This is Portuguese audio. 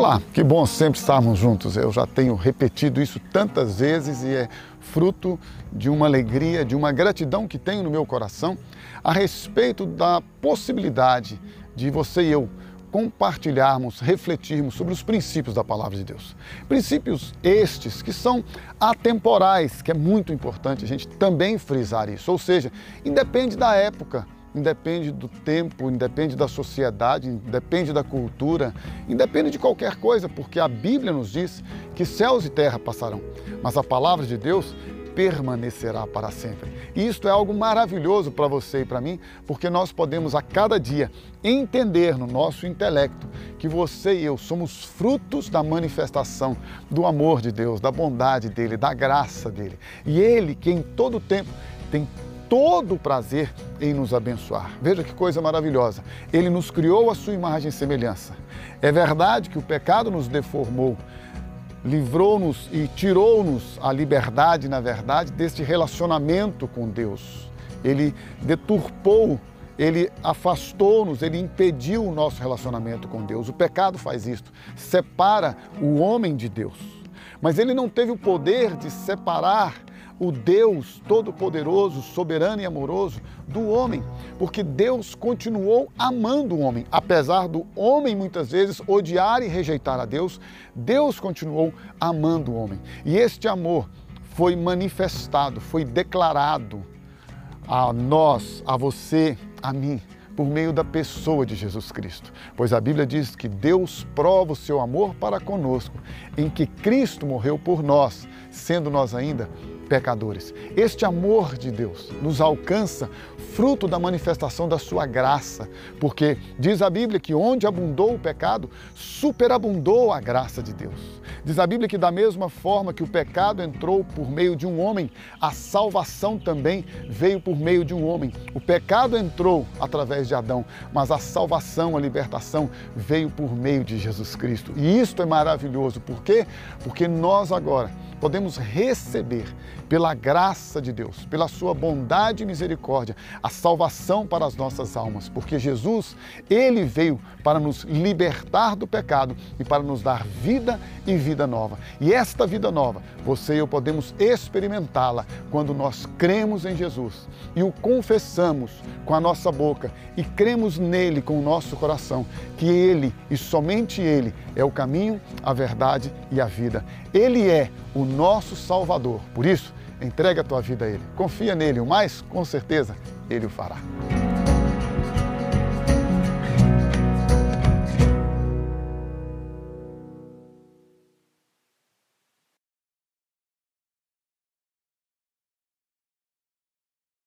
Olá, que bom sempre estarmos juntos. Eu já tenho repetido isso tantas vezes e é fruto de uma alegria, de uma gratidão que tenho no meu coração a respeito da possibilidade de você e eu compartilharmos, refletirmos sobre os princípios da palavra de Deus. Princípios estes que são atemporais, que é muito importante a gente também frisar isso. Ou seja, independe da época independe do tempo, independe da sociedade, independe da cultura, independe de qualquer coisa, porque a Bíblia nos diz que céus e terra passarão, mas a palavra de Deus permanecerá para sempre. E isto é algo maravilhoso para você e para mim, porque nós podemos a cada dia entender no nosso intelecto que você e eu somos frutos da manifestação do amor de Deus, da bondade dele, da graça dele. E ele que em todo tempo tem todo o prazer em nos abençoar. Veja que coisa maravilhosa. Ele nos criou a sua imagem e semelhança. É verdade que o pecado nos deformou, livrou-nos e tirou-nos a liberdade, na verdade, deste relacionamento com Deus. Ele deturpou, ele afastou-nos, ele impediu o nosso relacionamento com Deus. O pecado faz isto, separa o homem de Deus. Mas ele não teve o poder de separar o Deus todo-poderoso, soberano e amoroso do homem, porque Deus continuou amando o homem, apesar do homem muitas vezes odiar e rejeitar a Deus, Deus continuou amando o homem. E este amor foi manifestado, foi declarado a nós, a você, a mim, por meio da pessoa de Jesus Cristo. Pois a Bíblia diz que Deus prova o seu amor para conosco, em que Cristo morreu por nós, sendo nós ainda pecadores. Este amor de Deus nos alcança fruto da manifestação da sua graça, porque diz a Bíblia que onde abundou o pecado, superabundou a graça de Deus. Diz a Bíblia que, da mesma forma que o pecado entrou por meio de um homem, a salvação também veio por meio de um homem. O pecado entrou através de Adão, mas a salvação, a libertação veio por meio de Jesus Cristo. E isto é maravilhoso. Por quê? Porque nós agora podemos receber pela graça de Deus, pela sua bondade e misericórdia, a salvação para as nossas almas, porque Jesus, ele veio para nos libertar do pecado e para nos dar vida e vida nova. E esta vida nova, você e eu podemos experimentá-la quando nós cremos em Jesus e o confessamos com a nossa boca e cremos nele com o nosso coração, que ele e somente ele é o caminho, a verdade e a vida. Ele é o nosso Salvador. Por isso, entrega a tua vida a Ele. Confia nele, o mais com certeza Ele o fará.